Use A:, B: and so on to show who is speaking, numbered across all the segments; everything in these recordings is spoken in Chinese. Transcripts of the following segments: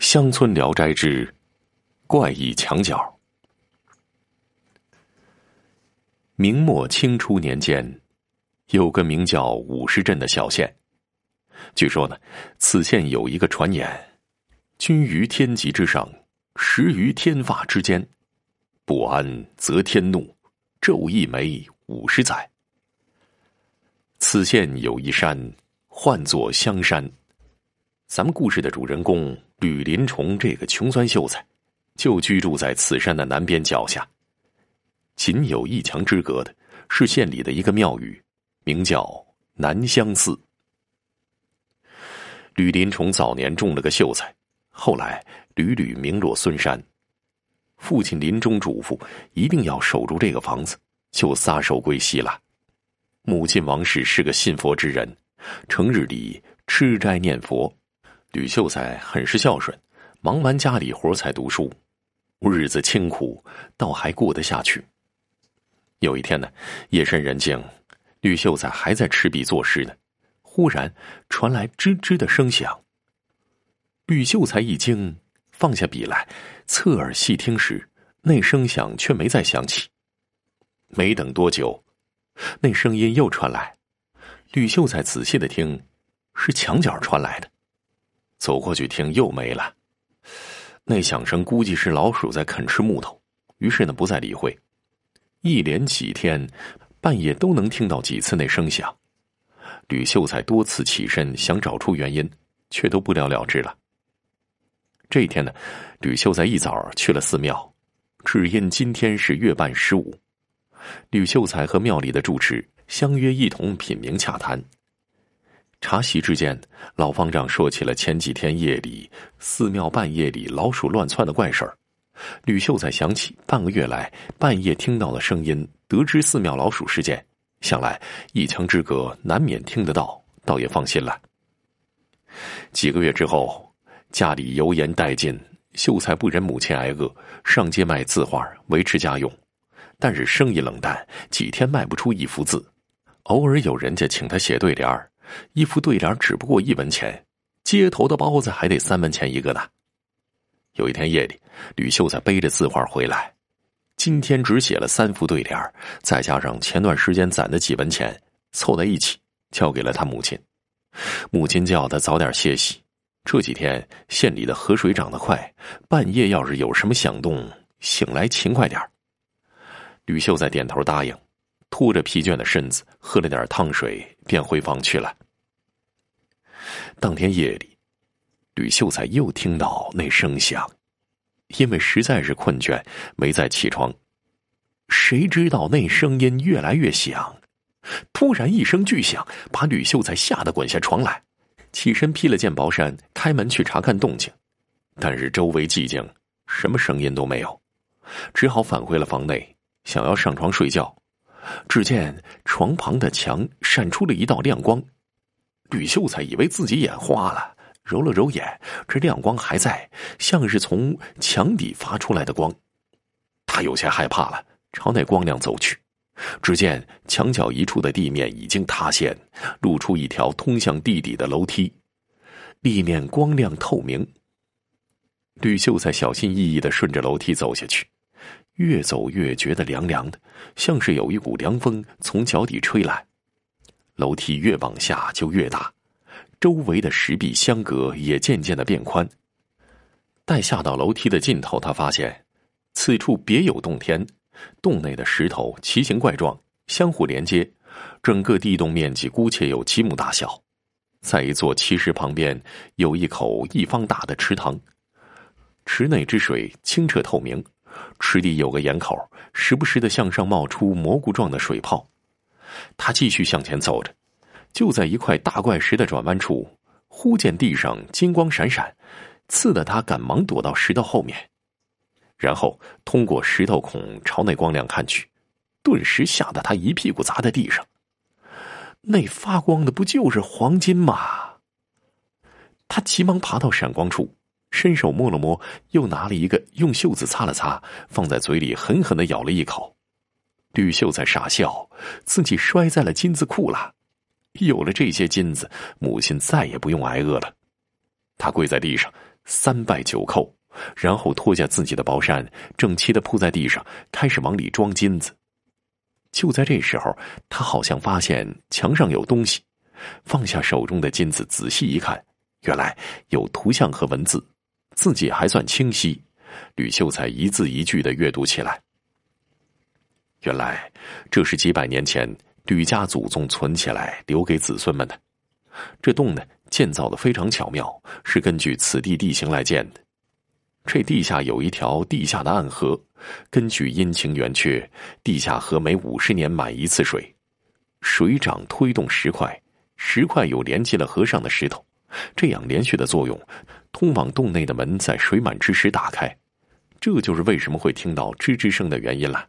A: 乡村聊斋之怪异墙角。明末清初年间，有个名叫五十镇的小县。据说呢，此县有一个传言：君于天极之上，食于天发之间，不安则天怒，昼一枚五十载。此县有一山，唤作香山。咱们故事的主人公吕林崇这个穷酸秀才，就居住在此山的南边脚下。仅有一墙之隔的，是县里的一个庙宇，名叫南香寺。吕林崇早年中了个秀才，后来屡屡名落孙山。父亲临终嘱咐，一定要守住这个房子，就撒手归西了。母亲王氏是个信佛之人，成日里吃斋念佛。吕秀才很是孝顺，忙完家里活才读书，日子清苦，倒还过得下去。有一天呢，夜深人静，吕秀才还在持笔作诗呢，忽然传来吱吱的声响。吕秀才一惊，放下笔来，侧耳细听时，那声响却没再响起。没等多久，那声音又传来，吕秀才仔细的听，是墙角传来的。走过去听，又没了。那响声估计是老鼠在啃吃木头，于是呢，不再理会。一连几天，半夜都能听到几次那声响。吕秀才多次起身想找出原因，却都不了了之了。这一天呢，吕秀才一早去了寺庙，只因今天是月半十五。吕秀才和庙里的住持相约一同品茗洽谈。茶席之间，老方丈说起了前几天夜里寺庙半夜里老鼠乱窜的怪事儿。吕秀才想起半个月来半夜听到的声音，得知寺庙老鼠事件，想来一墙之隔难免听得到，倒也放心了。几个月之后，家里油盐殆尽，秀才不忍母亲挨饿，上街卖字画维持家用，但是生意冷淡，几天卖不出一幅字。偶尔有人家请他写对联儿，一副对联只不过一文钱，街头的包子还得三文钱一个呢。有一天夜里，吕秀才背着字画回来，今天只写了三副对联再加上前段时间攒的几文钱，凑在一起交给了他母亲。母亲叫他早点歇息。这几天县里的河水涨得快，半夜要是有什么响动，醒来勤快点吕秀才点头答应，拖着疲倦的身子喝了点烫水，便回房去了。当天夜里。吕秀才又听到那声响，因为实在是困倦，没再起床。谁知道那声音越来越响，突然一声巨响，把吕秀才吓得滚下床来，起身披了件薄衫，开门去查看动静。但是周围寂静，什么声音都没有，只好返回了房内，想要上床睡觉。只见床旁的墙闪出了一道亮光，吕秀才以为自己眼花了。揉了揉眼，这亮光还在，像是从墙底发出来的光。他有些害怕了，朝那光亮走去。只见墙角一处的地面已经塌陷，露出一条通向地底的楼梯，地面光亮透明。吕秀才小心翼翼的顺着楼梯走下去，越走越觉得凉凉的，像是有一股凉风从脚底吹来。楼梯越往下就越大。周围的石壁相隔也渐渐的变宽。待下到楼梯的尽头，他发现此处别有洞天，洞内的石头奇形怪状，相互连接，整个地洞面积姑且有七亩大小。在一座奇石旁边，有一口一方大的池塘，池内之水清澈透明，池底有个眼口，时不时的向上冒出蘑菇状的水泡。他继续向前走着。就在一块大怪石的转弯处，忽见地上金光闪闪，刺得他赶忙躲到石头后面，然后通过石头孔朝那光亮看去，顿时吓得他一屁股砸在地上。那发光的不就是黄金吗？他急忙爬到闪光处，伸手摸了摸，又拿了一个，用袖子擦了擦，放在嘴里狠狠的咬了一口。吕秀才傻笑，自己摔在了金子库了。有了这些金子，母亲再也不用挨饿了。他跪在地上，三拜九叩，然后脱下自己的薄衫，整齐的铺在地上，开始往里装金子。就在这时候，他好像发现墙上有东西，放下手中的金子，仔细一看，原来有图像和文字，字迹还算清晰。吕秀才一字一句的阅读起来。原来这是几百年前吕家祖宗存起来留给子孙们的。这洞呢，建造的非常巧妙，是根据此地地形来建的。这地下有一条地下的暗河，根据阴晴圆缺，地下河每五十年满一次水，水涨推动石块，石块又连接了河上的石头，这样连续的作用，通往洞内的门在水满之时打开，这就是为什么会听到吱吱声的原因了。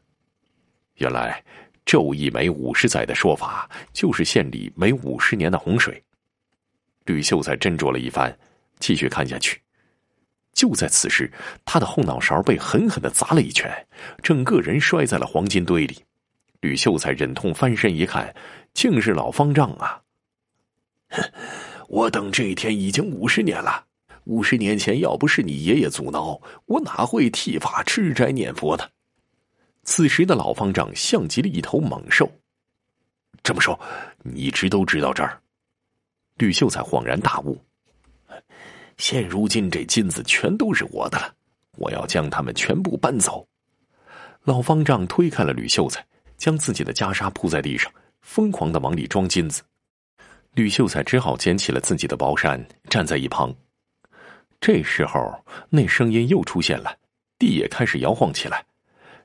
A: 原来昼一每五十载的说法，就是县里每五十年的洪水。吕秀才斟酌了一番，继续看下去。就在此时，他的后脑勺被狠狠的砸了一拳，整个人摔在了黄金堆里。吕秀才忍痛翻身一看，竟是老方丈啊！哼，我等这一天已经五十年了。五十年前，要不是你爷爷阻挠，我哪会剃发吃斋念佛呢？此时的老方丈像极了一头猛兽。这么说，你一直都知道这儿？吕秀才恍然大悟。现如今这金子全都是我的了，我要将他们全部搬走。老方丈推开了吕秀才，将自己的袈裟铺在地上，疯狂的往里装金子。吕秀才只好捡起了自己的薄扇，站在一旁。这时候，那声音又出现了，地也开始摇晃起来。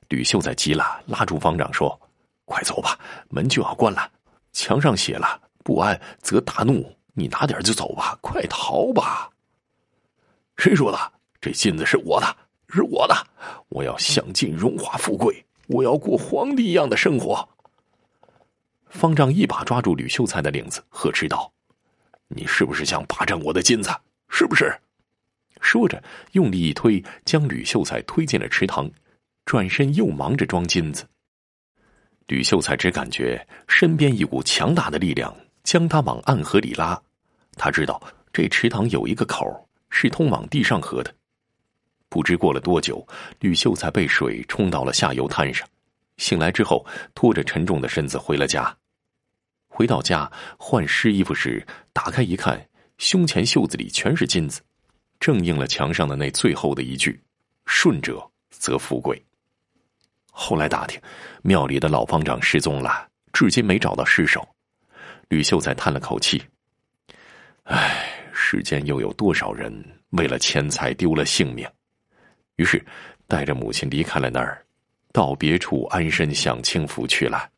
A: 吕秀才急了，拉住方丈说：“快走吧，门就要关了。墙上写了‘不安则大怒’，你拿点就走吧，快逃吧。”谁说的？这金子是我的，是我的！我要享尽荣华富贵，我要过皇帝一样的生活。方丈一把抓住吕秀才的领子，呵斥道：“你是不是想霸占我的金子？是不是？”说着，用力一推，将吕秀才推进了池塘，转身又忙着装金子。吕秀才只感觉身边一股强大的力量将他往暗河里拉，他知道这池塘有一个口。是通往地上河的。不知过了多久，吕秀才被水冲到了下游滩上。醒来之后，拖着沉重的身子回了家。回到家换湿衣服时，打开一看，胸前袖子里全是金子，正应了墙上的那最后的一句：“顺者则富贵。”后来打听，庙里的老方丈失踪了，至今没找到尸首。吕秀才叹了口气：“唉。”世间又有多少人为了钱财丢了性命？于是，带着母亲离开了那儿，到别处安身享清福去了。